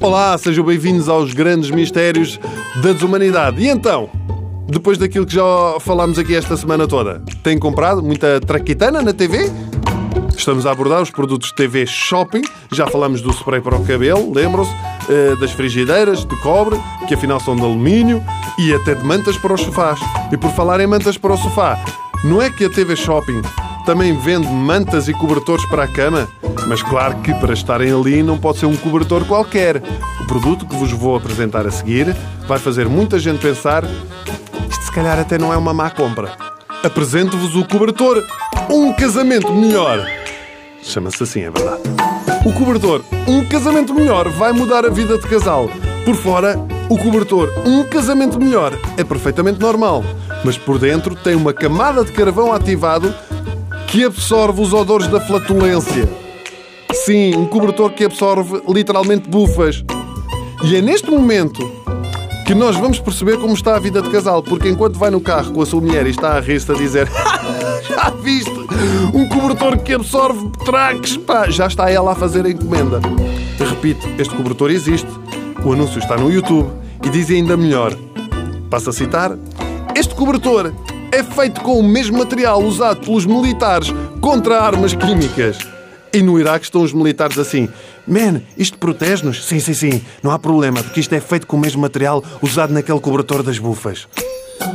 Olá, sejam bem-vindos aos grandes mistérios da desumanidade. E então, depois daquilo que já falámos aqui esta semana toda, têm comprado muita traquitana na TV? Estamos a abordar os produtos de TV Shopping. Já falamos do spray para o cabelo, lembram-se? Uh, das frigideiras de cobre, que afinal são de alumínio, e até de mantas para os sofás. E por falar em mantas para o sofá, não é que a TV Shopping também vende mantas e cobertores para a cama? Mas claro que para estarem ali não pode ser um cobertor qualquer. O produto que vos vou apresentar a seguir vai fazer muita gente pensar isto se calhar até não é uma má compra. Apresento-vos o cobertor Um Casamento Melhor. Chama-se assim, é verdade. O cobertor Um Casamento Melhor vai mudar a vida de casal. Por fora, o cobertor Um Casamento Melhor é perfeitamente normal, mas por dentro tem uma camada de carvão ativado que absorve os odores da flatulência. Sim, um cobertor que absorve literalmente bufas. E é neste momento que nós vamos perceber como está a vida de casal, porque enquanto vai no carro com a sua mulher e está a rir-se a dizer já viste? Um cobertor que absorve traques, pá, já está ela a fazer a encomenda. Repito, este cobertor existe, o anúncio está no YouTube e diz ainda melhor. Passo a citar: Este cobertor é feito com o mesmo material usado pelos militares contra armas químicas. E no Iraque estão os militares assim: Man, isto protege-nos? Sim, sim, sim, não há problema, porque isto é feito com o mesmo material usado naquele cobertor das bufas.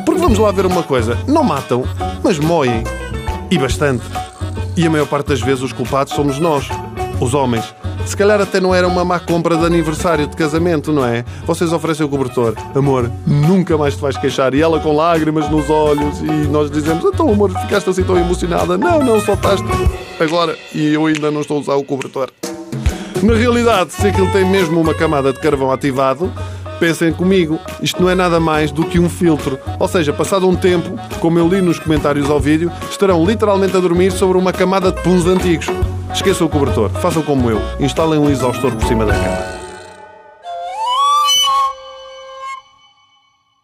Porque vamos lá ver uma coisa: não matam, mas moem. E bastante. E a maior parte das vezes os culpados somos nós, os homens. Se calhar até não era uma má compra de aniversário de casamento, não é? Vocês oferecem o cobertor. Amor, nunca mais te vais queixar. E ela com lágrimas nos olhos. E nós dizemos, então amor, ficaste assim tão emocionada. Não, não, soltaste agora. E eu ainda não estou a usar o cobertor. Na realidade, se aquilo tem mesmo uma camada de carvão ativado, pensem comigo, isto não é nada mais do que um filtro. Ou seja, passado um tempo, como eu li nos comentários ao vídeo, estarão literalmente a dormir sobre uma camada de puns antigos. Esqueçam o cobertor, façam como eu, instalem um exaustor por cima da cama.